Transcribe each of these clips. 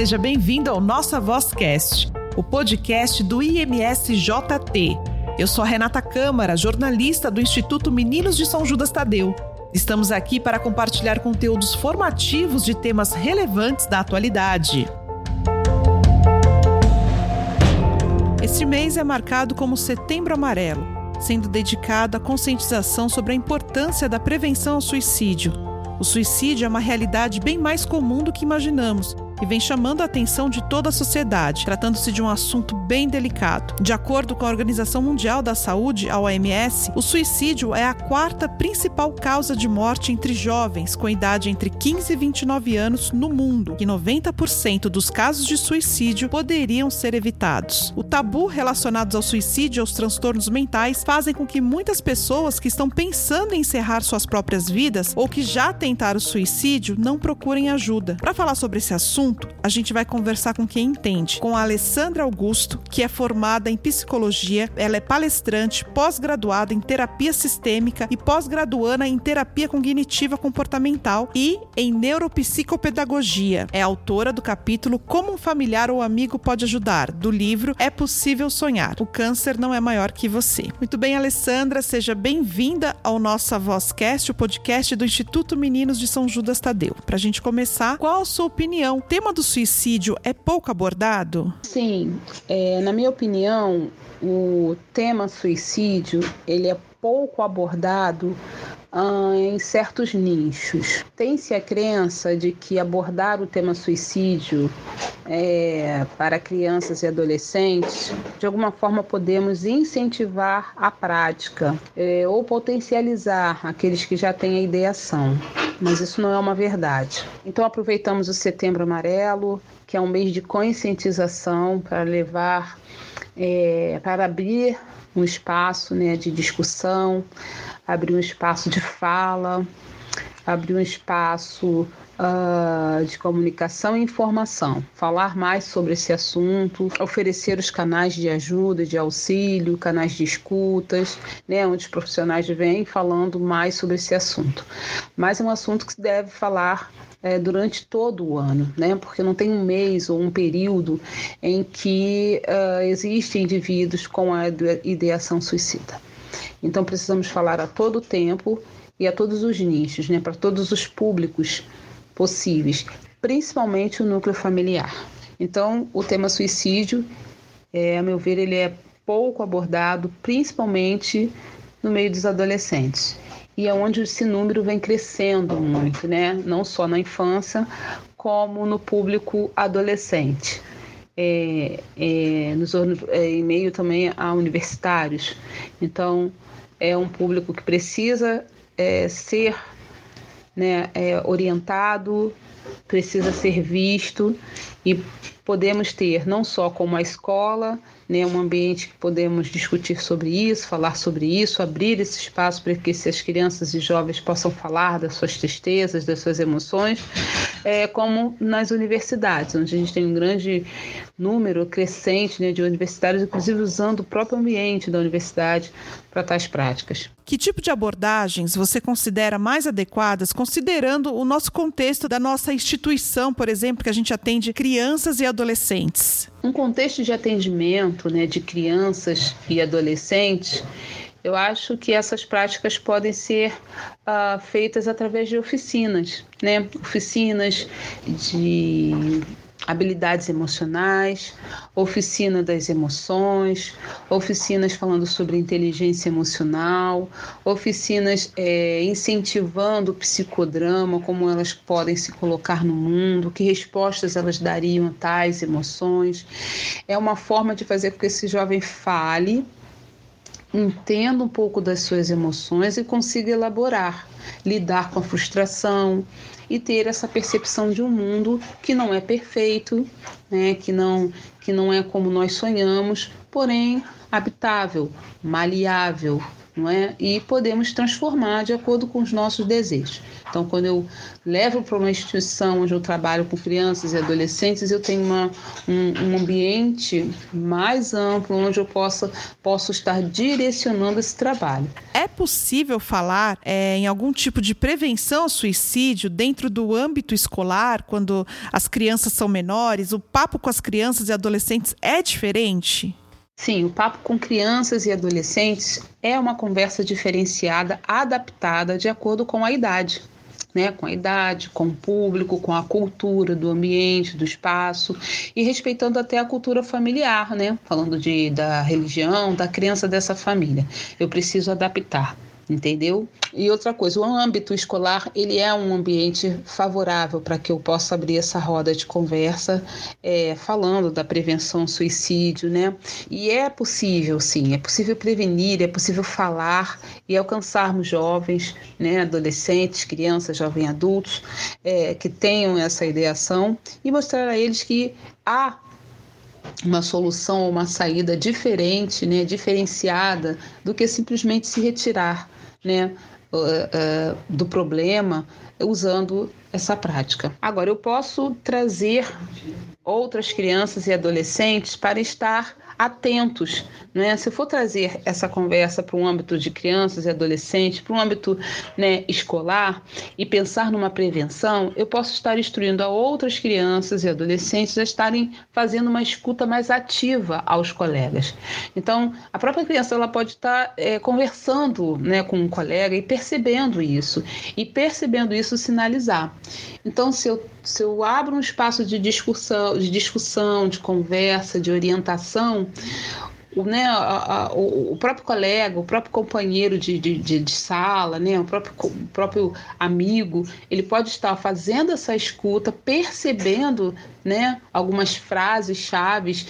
seja bem-vindo ao Nossa Vozcast, o podcast do IMSJT. Eu sou a Renata Câmara, jornalista do Instituto Meninos de São Judas Tadeu. Estamos aqui para compartilhar conteúdos formativos de temas relevantes da atualidade. Este mês é marcado como Setembro Amarelo, sendo dedicado à conscientização sobre a importância da prevenção ao suicídio. O suicídio é uma realidade bem mais comum do que imaginamos e vem chamando a atenção de toda a sociedade, tratando-se de um assunto bem delicado. De acordo com a Organização Mundial da Saúde, a OMS, o suicídio é a quarta principal causa de morte entre jovens com idade entre 15 e 29 anos no mundo, e 90% dos casos de suicídio poderiam ser evitados. O tabu relacionado ao suicídio e aos transtornos mentais fazem com que muitas pessoas que estão pensando em encerrar suas próprias vidas ou que já tentaram suicídio não procurem ajuda. Para falar sobre esse assunto, assunto, a gente vai conversar com quem entende, com a Alessandra Augusto, que é formada em psicologia, ela é palestrante, pós-graduada em terapia sistêmica e pós-graduanda em terapia cognitiva comportamental e em neuropsicopedagogia. É autora do capítulo Como um familiar ou amigo pode ajudar, do livro É Possível Sonhar. O câncer não é maior que você. Muito bem, Alessandra, seja bem-vinda ao nosso Vozcast, o podcast do Instituto Meninos de São Judas Tadeu. Para a gente começar, qual a sua opinião? Tem tema do suicídio é pouco abordado? Sim, é, na minha opinião, o tema suicídio ele é pouco abordado ah, em certos nichos. Tem-se a crença de que abordar o tema suicídio é, para crianças e adolescentes, de alguma forma podemos incentivar a prática é, ou potencializar aqueles que já têm a ideação mas isso não é uma verdade. Então aproveitamos o Setembro Amarelo, que é um mês de conscientização para levar, é, para abrir um espaço né, de discussão, abrir um espaço de fala, abrir um espaço uh, de comunicação e informação, falar mais sobre esse assunto, oferecer os canais de ajuda, de auxílio, canais de escutas, né, onde os profissionais vêm falando mais sobre esse assunto. Mas é um assunto que se deve falar é, durante todo o ano, né? Porque não tem um mês ou um período em que uh, existem indivíduos com a ideação suicida. Então precisamos falar a todo tempo e a todos os nichos, né? Para todos os públicos possíveis, principalmente o núcleo familiar. Então, o tema suicídio, é, a meu ver, ele é pouco abordado, principalmente no meio dos adolescentes. E é onde esse número vem crescendo muito, né? Não só na infância, como no público adolescente. É, é, nos, é, em meio também a universitários. Então, é um público que precisa é, ser né, é, orientado, precisa ser visto e podemos ter não só como a escola, né, um ambiente que podemos discutir sobre isso, falar sobre isso, abrir esse espaço para que as crianças e jovens possam falar das suas tristezas, das suas emoções, é, como nas universidades, onde a gente tem um grande número crescente né, de universitários, inclusive usando o próprio ambiente da universidade para tais práticas. Que tipo de abordagens você considera mais adequadas, considerando o nosso contexto da nossa instituição, por exemplo, que a gente atende crianças e adolescentes? Um contexto de atendimento né, de crianças e adolescentes, eu acho que essas práticas podem ser uh, feitas através de oficinas, né? Oficinas de habilidades emocionais, oficina das emoções, oficinas falando sobre inteligência emocional, oficinas é, incentivando o psicodrama, como elas podem se colocar no mundo, que respostas elas dariam a tais emoções. É uma forma de fazer com que esse jovem fale entenda um pouco das suas emoções e consiga elaborar, lidar com a frustração, e ter essa percepção de um mundo que não é perfeito, né, que, não, que não é como nós sonhamos, porém habitável, maleável, não é? E podemos transformar de acordo com os nossos desejos. Então, quando eu levo para uma instituição onde eu trabalho com crianças e adolescentes, eu tenho uma, um, um ambiente mais amplo onde eu possa, posso estar direcionando esse trabalho. É possível falar é, em algum tipo de prevenção ao suicídio dentro do âmbito escolar, quando as crianças são menores? O papo com as crianças e adolescentes é diferente? Sim, o papo com crianças e adolescentes é uma conversa diferenciada, adaptada de acordo com a idade né, com a idade, com o público, com a cultura do ambiente, do espaço e respeitando até a cultura familiar, né, falando de, da religião, da crença dessa família. Eu preciso adaptar entendeu? E outra coisa, o âmbito escolar ele é um ambiente favorável para que eu possa abrir essa roda de conversa é, falando da prevenção suicídio, né? E é possível, sim, é possível prevenir, é possível falar e alcançarmos jovens, né, adolescentes, crianças, jovens adultos é, que tenham essa ideação e mostrar a eles que há uma solução, uma saída diferente, né, diferenciada do que simplesmente se retirar né, uh, uh, do problema usando essa prática. Agora, eu posso trazer outras crianças e adolescentes para estar atentos. Né? Se eu for trazer essa conversa para um âmbito de crianças e adolescentes, para um âmbito né, escolar e pensar numa prevenção, eu posso estar instruindo a outras crianças e adolescentes a estarem fazendo uma escuta mais ativa aos colegas. Então, a própria criança ela pode estar é, conversando né, com um colega e percebendo isso, e percebendo isso sinalizar. Então, se eu, se eu abro um espaço de discussão, de discussão, de conversa, de orientação, o, né, a, a, o, próprio colega, o próprio companheiro de, de, de, de sala, né, o, próprio, próprio amigo, ele pode estar fazendo essa escuta, percebendo né, algumas frases chaves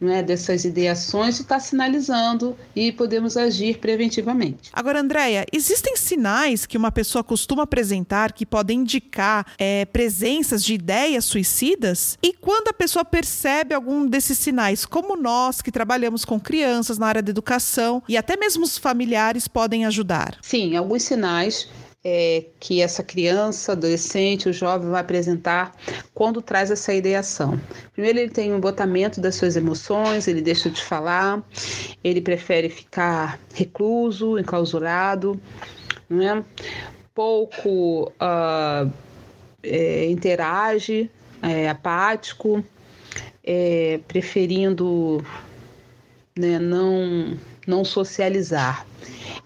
né, dessas ideações e está sinalizando e podemos agir preventivamente. Agora, Andréia, existem sinais que uma pessoa costuma apresentar que podem indicar é, presenças de ideias suicidas? E quando a pessoa percebe algum desses sinais, como nós que trabalhamos com crianças na área da educação e até mesmo os familiares podem ajudar? Sim, alguns sinais é, que essa criança, adolescente, o jovem vai apresentar quando traz essa ideação. Primeiro, ele tem um botamento das suas emoções, ele deixa de falar, ele prefere ficar recluso, enclausurado, né? pouco uh, é, interage, é, apático, é, preferindo né, não, não socializar.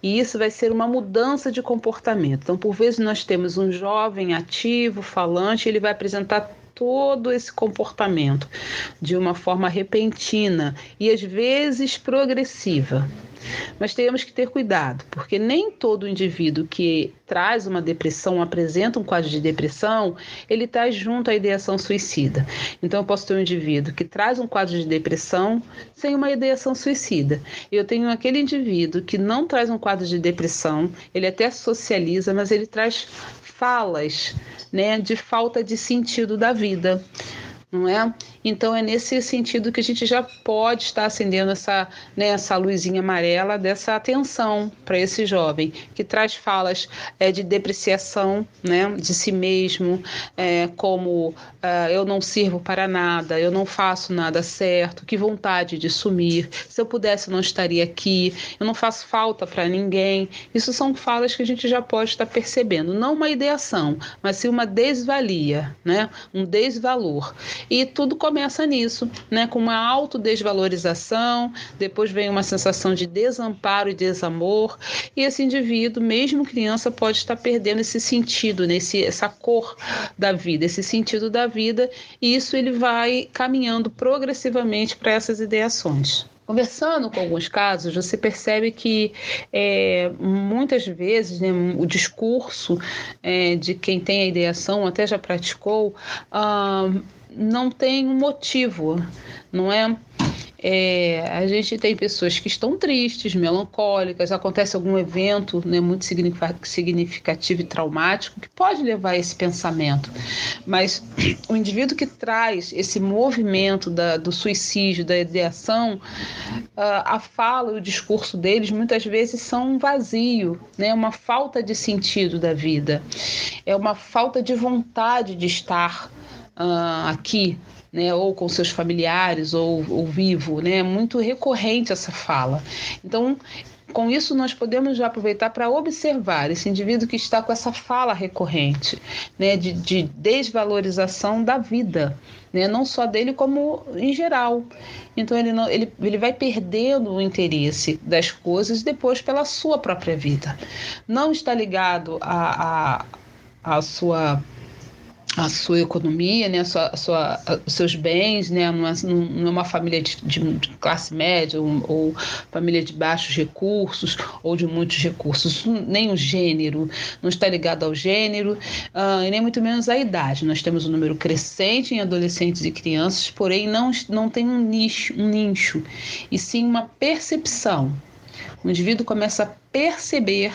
E isso vai ser uma mudança de comportamento. Então, por vezes, nós temos um jovem ativo, falante, ele vai apresentar todo esse comportamento de uma forma repentina e às vezes progressiva. Mas temos que ter cuidado, porque nem todo indivíduo que traz uma depressão, apresenta um quadro de depressão, ele está junto à ideação suicida. Então, eu posso ter um indivíduo que traz um quadro de depressão sem uma ideação suicida. Eu tenho aquele indivíduo que não traz um quadro de depressão, ele até socializa, mas ele traz falas né, de falta de sentido da vida não é? Então é nesse sentido que a gente já pode estar acendendo essa, né, essa luzinha amarela dessa atenção para esse jovem que traz falas é, de depreciação, né, de si mesmo, é, como uh, eu não sirvo para nada, eu não faço nada certo, que vontade de sumir, se eu pudesse eu não estaria aqui, eu não faço falta para ninguém. Isso são falas que a gente já pode estar percebendo, não uma ideação, mas sim uma desvalia, né, um desvalor. E tudo começa nisso, né? com uma autodesvalorização, depois vem uma sensação de desamparo e desamor, e esse indivíduo, mesmo criança, pode estar perdendo esse sentido, né? essa cor da vida, esse sentido da vida, e isso ele vai caminhando progressivamente para essas ideações. Conversando com alguns casos, você percebe que é, muitas vezes né, o discurso é, de quem tem a ideação, até já praticou, ah, não tem um motivo, não é? É, a gente tem pessoas que estão tristes, melancólicas, acontece algum evento né, muito significativo e traumático que pode levar a esse pensamento. Mas o indivíduo que traz esse movimento da, do suicídio, da ideação, a fala e o discurso deles muitas vezes são um vazio, né, uma falta de sentido da vida, é uma falta de vontade de estar uh, aqui né, ou com seus familiares, ou, ou vivo, né? É muito recorrente essa fala. Então, com isso, nós podemos já aproveitar para observar esse indivíduo que está com essa fala recorrente, né, de, de desvalorização da vida, né, não só dele, como em geral. Então, ele, não, ele, ele vai perdendo o interesse das coisas depois pela sua própria vida. Não está ligado a, a, a sua a sua economia, né, a sua, a sua, os seus bens, né, não é, não é uma família de, de classe média ou, ou, família de baixos recursos ou de muitos recursos, nem o gênero, não está ligado ao gênero uh, e nem muito menos à idade. Nós temos um número crescente em adolescentes e crianças, porém não, não tem um nicho, um nicho, e sim uma percepção. O indivíduo começa a perceber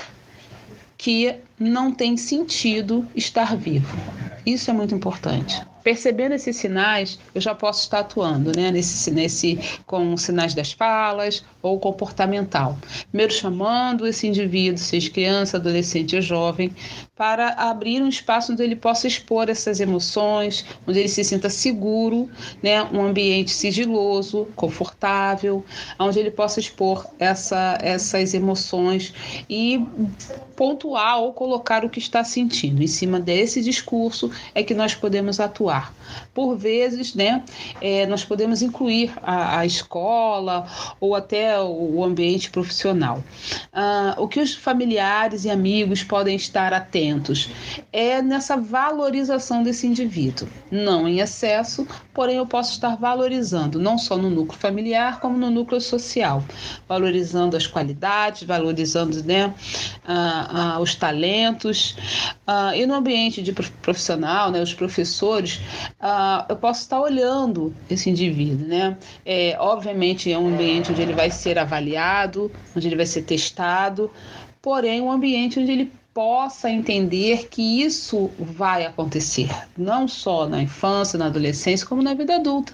que não tem sentido estar vivo. Isso é muito importante. Percebendo esses sinais, eu já posso estar atuando, né? Nesse, nesse, com sinais das falas ou comportamental. Primeiro chamando esse indivíduo, seja criança, adolescente ou jovem, para abrir um espaço onde ele possa expor essas emoções, onde ele se sinta seguro, né? Um ambiente sigiloso, confortável, onde ele possa expor essa, essas emoções e pontuar ou colocar o que está sentindo. Em cima desse discurso é que nós podemos atuar. Por vezes, né, é, nós podemos incluir a, a, escola ou até o ambiente profissional. Ah, o que os familiares e amigos podem estar atentos é nessa valorização desse indivíduo. Não em excesso, porém eu posso estar valorizando, não só no núcleo familiar, como no núcleo social, valorizando as qualidades, valorizando né, ah, ah, os talentos. E no ambiente de profissional, né, os professores, eu posso estar olhando esse indivíduo, né? É, obviamente é um ambiente onde ele vai ser avaliado, onde ele vai ser testado, porém um ambiente onde ele possa entender que isso vai acontecer, não só na infância, na adolescência, como na vida adulta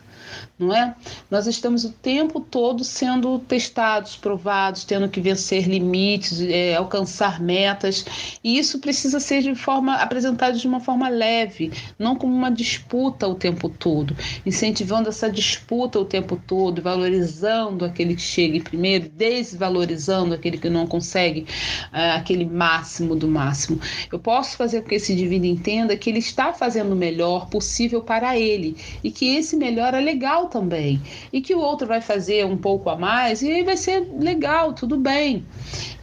não é? Nós estamos o tempo todo sendo testados, provados, tendo que vencer limites, é, alcançar metas, e isso precisa ser de forma apresentado de uma forma leve, não como uma disputa o tempo todo, incentivando essa disputa o tempo todo, valorizando aquele que chega em primeiro, desvalorizando aquele que não consegue é, aquele máximo do máximo. Eu posso fazer com que esse indivíduo entenda que ele está fazendo o melhor possível para ele e que esse melhor é legal também. E que o outro vai fazer um pouco a mais e aí vai ser legal, tudo bem.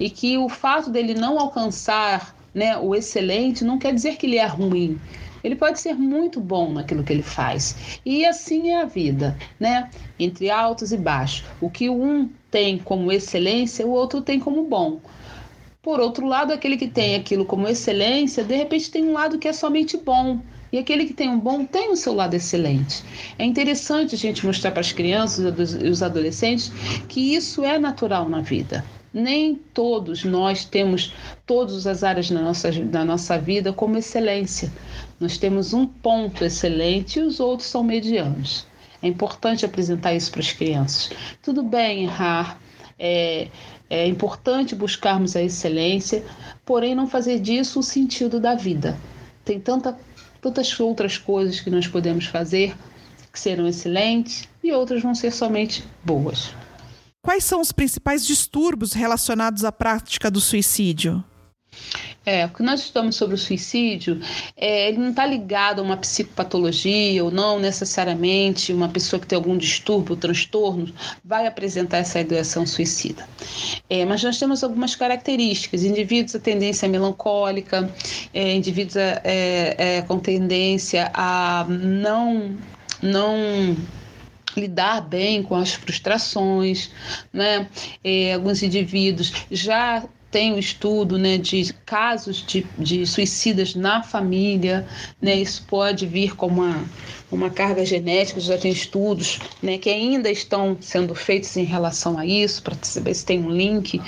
E que o fato dele não alcançar né, o excelente não quer dizer que ele é ruim. Ele pode ser muito bom naquilo que ele faz. E assim é a vida, né? Entre altos e baixos. O que um tem como excelência, o outro tem como bom. Por outro lado, aquele que tem aquilo como excelência, de repente tem um lado que é somente bom. E aquele que tem um bom tem o seu lado excelente. É interessante a gente mostrar para as crianças e os adolescentes que isso é natural na vida. Nem todos nós temos todas as áreas da nossa, da nossa vida como excelência. Nós temos um ponto excelente e os outros são medianos. É importante apresentar isso para as crianças. Tudo bem errar, é, é importante buscarmos a excelência, porém não fazer disso o sentido da vida. Tem tanta tantas outras coisas que nós podemos fazer que serão excelentes e outras vão ser somente boas. Quais são os principais distúrbios relacionados à prática do suicídio? É, o que nós estudamos sobre o suicídio, é, ele não está ligado a uma psicopatologia ou não necessariamente uma pessoa que tem algum distúrbio, transtorno, vai apresentar essa ideação suicida. É, mas nós temos algumas características: indivíduos a tendência melancólica, é, indivíduos é, é, com tendência a não, não lidar bem com as frustrações, né? É, alguns indivíduos já tem um estudo né, de casos de, de suicidas na família, né, isso pode vir como uma, uma carga genética, já tem estudos né, que ainda estão sendo feitos em relação a isso, para saber se tem um link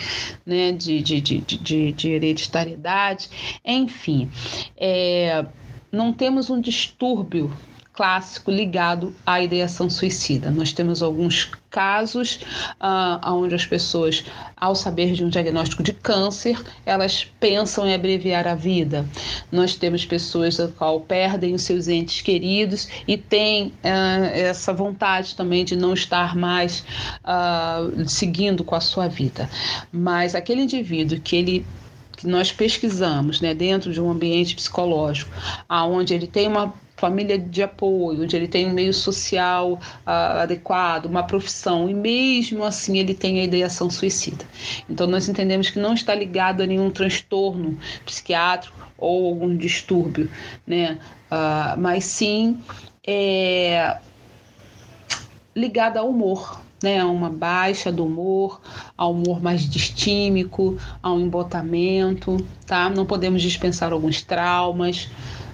né, de, de, de, de, de hereditariedade. Enfim, é, não temos um distúrbio clássico ligado à ideação suicida. Nós temos alguns casos uh, onde as pessoas, ao saber de um diagnóstico de câncer, elas pensam em abreviar a vida. Nós temos pessoas a qual perdem os seus entes queridos e têm uh, essa vontade também de não estar mais uh, seguindo com a sua vida. Mas aquele indivíduo que ele que nós pesquisamos, né, dentro de um ambiente psicológico, aonde ele tem uma família de apoio, onde ele tem um meio social uh, adequado, uma profissão, e mesmo assim ele tem a ideação suicida. Então nós entendemos que não está ligado a nenhum transtorno psiquiátrico ou algum distúrbio, né? Uh, mas sim é, ligado ao humor, né, a uma baixa do humor, ao humor mais distímico, a um embotamento, tá? Não podemos dispensar alguns traumas,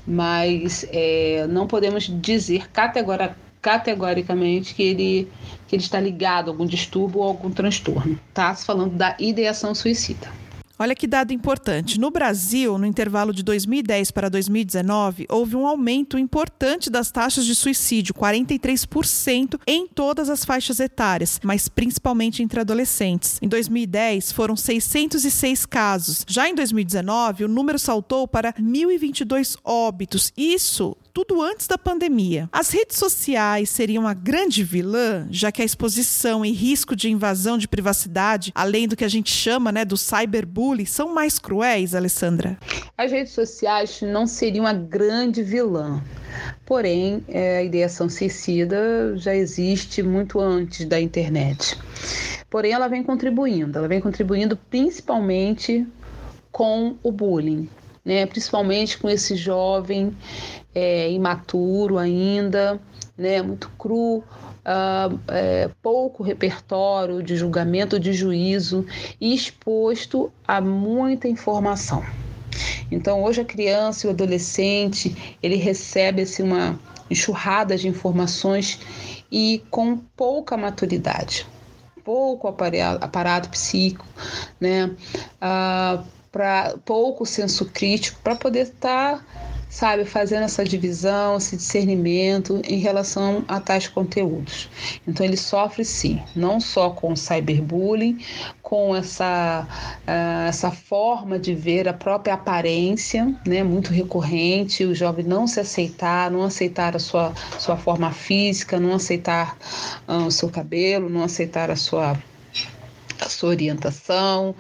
mas é, não podemos dizer categora, categoricamente que ele, que ele está ligado a algum distúrbio ou algum transtorno. Tá? Se falando da ideação suicida. Olha que dado importante. No Brasil, no intervalo de 2010 para 2019, houve um aumento importante das taxas de suicídio, 43% em todas as faixas etárias, mas principalmente entre adolescentes. Em 2010, foram 606 casos. Já em 2019, o número saltou para 1.022 óbitos. Isso tudo antes da pandemia. As redes sociais seriam a grande vilã, já que a exposição e risco de invasão de privacidade, além do que a gente chama né, do cyberbullying, são mais cruéis, Alessandra? As redes sociais não seriam a grande vilã. Porém, é, a ideação suicida já existe muito antes da internet. Porém, ela vem contribuindo, ela vem contribuindo principalmente com o bullying, né? principalmente com esse jovem é, imaturo ainda, né? muito cru, uh, é, pouco repertório de julgamento, de juízo e exposto a muita informação. Então, hoje a criança e o adolescente ele recebe assim, uma enxurrada de informações e com pouca maturidade, pouco aparato, aparato psíquico, né? Uh, para pouco senso crítico para poder estar, tá, sabe, fazendo essa divisão, esse discernimento em relação a tais conteúdos. Então ele sofre sim, não só com o cyberbullying, com essa, uh, essa forma de ver a própria aparência, né, muito recorrente, o jovem não se aceitar, não aceitar a sua, sua forma física, não aceitar uh, o seu cabelo, não aceitar a sua a sua orientação,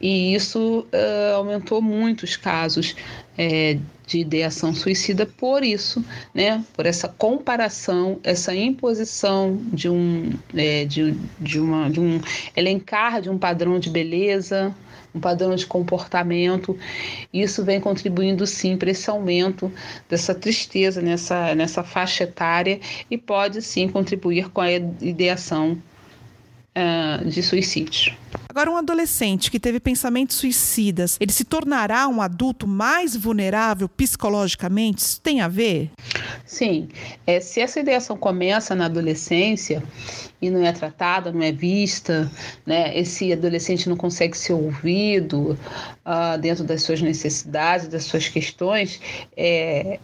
e isso uh, aumentou muito os casos é, de ideação suicida por isso, né? Por essa comparação, essa imposição de um, é, de, de, uma, de um elencar de um padrão de beleza, um padrão de comportamento. Isso vem contribuindo sim para esse aumento dessa tristeza nessa, nessa faixa etária e pode sim contribuir com a ideação uh, de suicídio. Agora, um adolescente que teve pensamentos suicidas, ele se tornará um adulto mais vulnerável psicologicamente? Isso tem a ver? Sim. É, se essa ideação começa na adolescência e não é tratada, não é vista, né, esse adolescente não consegue ser ouvido uh, dentro das suas necessidades, das suas questões, é,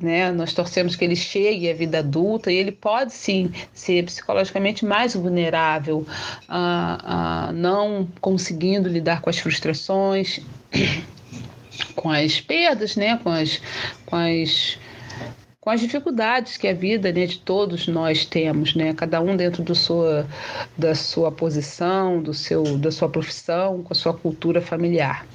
né? Nós torcemos que ele chegue à vida adulta e ele pode sim ser psicologicamente mais vulnerável, a, a não conseguindo lidar com as frustrações, com as perdas, né? Com as, com as com as dificuldades que a vida né, de todos nós temos, né? Cada um dentro do sua, da sua posição, do seu, da sua profissão, com a sua cultura familiar.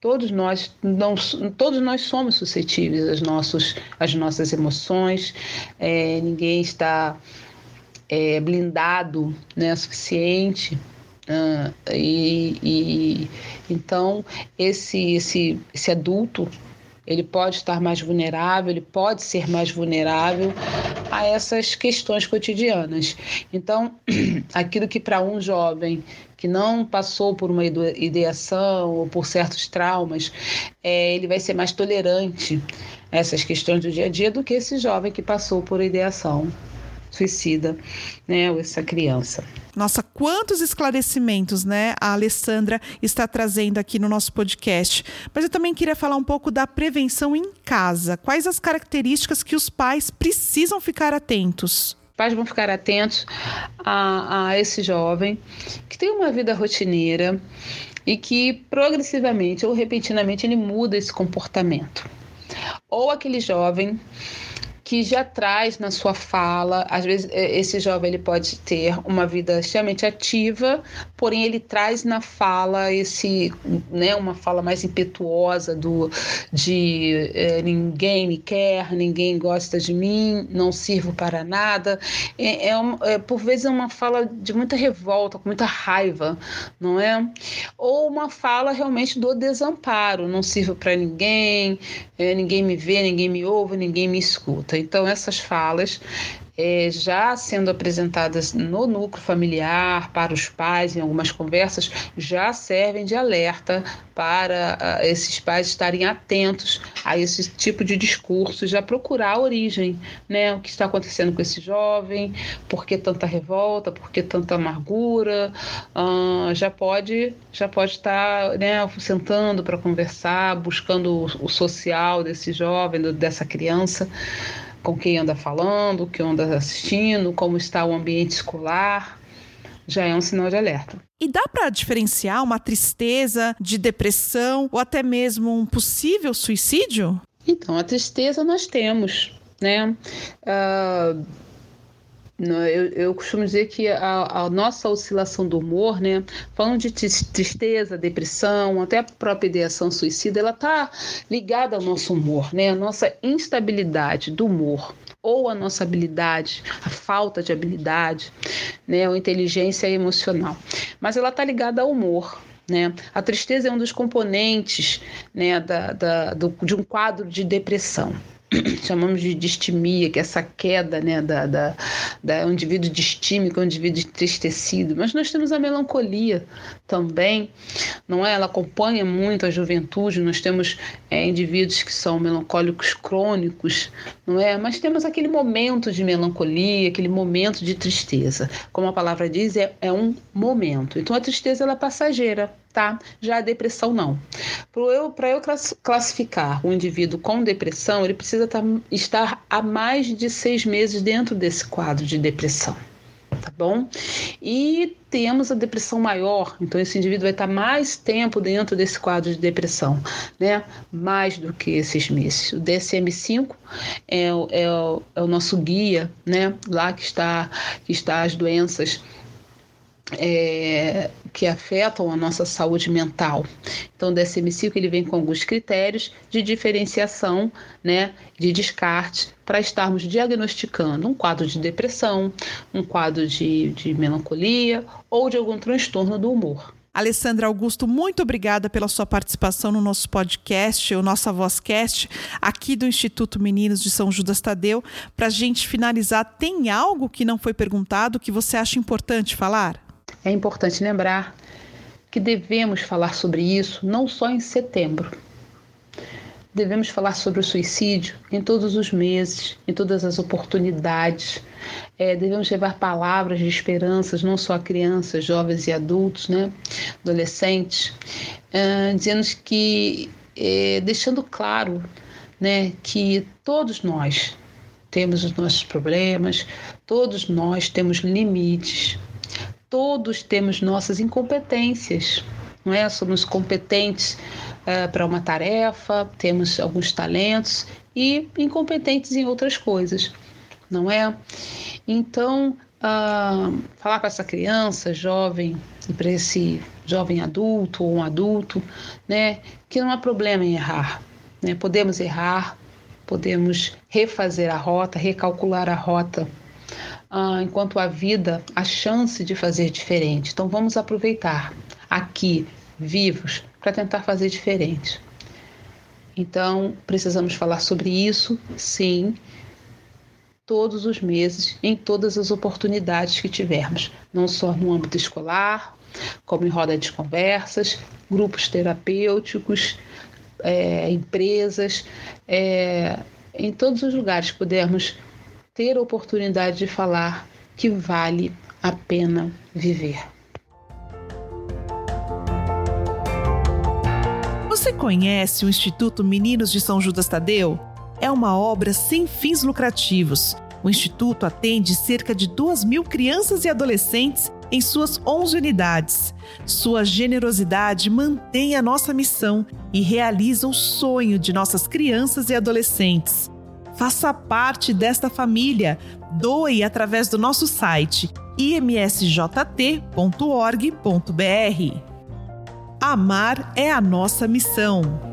Todos nós, não, todos nós somos suscetíveis às, nossos, às nossas emoções, é, ninguém está é, blindado né, suficiente. Uh, e, e, então esse, esse, esse adulto ele pode estar mais vulnerável, ele pode ser mais vulnerável a essas questões cotidianas. Então, aquilo que para um jovem que não passou por uma ideação ou por certos traumas, é, ele vai ser mais tolerante a essas questões do dia a dia do que esse jovem que passou por ideação suicida, né, essa criança. Nossa, quantos esclarecimentos, né, a Alessandra está trazendo aqui no nosso podcast. Mas eu também queria falar um pouco da prevenção em casa. Quais as características que os pais precisam ficar atentos? pais vão ficar atentos a, a esse jovem que tem uma vida rotineira e que progressivamente ou repentinamente ele muda esse comportamento. Ou aquele jovem que já traz na sua fala, às vezes é, esse jovem ele pode ter uma vida extremamente ativa, porém ele traz na fala esse, né, uma fala mais impetuosa do de é, ninguém me quer, ninguém gosta de mim, não sirvo para nada. É, é, é, por vezes é uma fala de muita revolta, com muita raiva, não é? Ou uma fala realmente do desamparo, não sirvo para ninguém, é, ninguém me vê, ninguém me ouve, ninguém me escuta. Então, essas falas é, já sendo apresentadas no núcleo familiar, para os pais, em algumas conversas, já servem de alerta para uh, esses pais estarem atentos a esse tipo de discurso, já procurar a origem, né? O que está acontecendo com esse jovem, por que tanta revolta, por que tanta amargura, uh, já pode já pode estar né, sentando para conversar, buscando o, o social desse jovem, dessa criança com quem anda falando, o que anda assistindo, como está o ambiente escolar, já é um sinal de alerta. E dá para diferenciar uma tristeza de depressão ou até mesmo um possível suicídio? Então, a tristeza nós temos, né? Uh, eu, eu costumo dizer que a, a, nossa oscilação do humor, né, falando de tristeza, depressão, até a própria ideação suicida, ela está ligada ao nosso humor, né, a nossa instabilidade do humor ou a nossa habilidade, a falta de habilidade, né, ou inteligência emocional. Mas ela está ligada ao humor, né? A tristeza é um dos componentes né, da, da, do, de um quadro de depressão. chamamos de distimia, que é essa queda né, da, da, da um indivíduo distímico, um indivíduo entristecido. Mas nós temos a melancolia também, não é? Ela acompanha muito a juventude, nós temos é, indivíduos que são melancólicos crônicos, não é? Mas temos aquele momento de melancolia, aquele momento de tristeza. Como a palavra diz, é, é um momento. Então a tristeza ela é passageira, tá? Já a depressão não. Para eu, eu classificar um indivíduo com depressão, ele precisa tá, estar há mais de seis meses dentro desse quadro de depressão. Tá bom? E temos a depressão maior, então esse indivíduo vai estar mais tempo dentro desse quadro de depressão, né? Mais do que esses meses. O DSM-5 é, é, é o nosso guia, né? Lá que está, que está as doenças é, que afetam a nossa saúde mental. Então, o DSM-5 ele vem com alguns critérios de diferenciação, né, de descarte, para estarmos diagnosticando um quadro de depressão, um quadro de, de melancolia ou de algum transtorno do humor. Alessandra Augusto, muito obrigada pela sua participação no nosso podcast, o Nossa Vozcast, aqui do Instituto Meninos de São Judas Tadeu. Para a gente finalizar, tem algo que não foi perguntado que você acha importante falar? É importante lembrar que devemos falar sobre isso não só em setembro. Devemos falar sobre o suicídio em todos os meses, em todas as oportunidades. É, devemos levar palavras de esperanças, não só a crianças, jovens e adultos, né? adolescentes, é, dizendo que, é, deixando claro né, que todos nós temos os nossos problemas, todos nós temos limites, todos temos nossas incompetências, não é? Somos competentes uh, para uma tarefa, temos alguns talentos e incompetentes em outras coisas, não é? Então, uh, falar com essa criança, jovem, e para esse jovem adulto ou um adulto, né, que não há problema em errar, né? Podemos errar, podemos refazer a rota, recalcular a rota ah, enquanto a vida, a chance de fazer diferente. Então vamos aproveitar aqui, vivos, para tentar fazer diferente. Então, precisamos falar sobre isso, sim, todos os meses, em todas as oportunidades que tivermos, não só no âmbito escolar, como em roda de conversas, grupos terapêuticos, é, empresas, é, em todos os lugares que pudermos ter a oportunidade de falar que vale a pena viver. Você conhece o Instituto Meninos de São Judas Tadeu? É uma obra sem fins lucrativos. O Instituto atende cerca de 2 mil crianças e adolescentes em suas 11 unidades. Sua generosidade mantém a nossa missão e realiza o sonho de nossas crianças e adolescentes. Faça parte desta família. Doe através do nosso site imsjt.org.br. Amar é a nossa missão.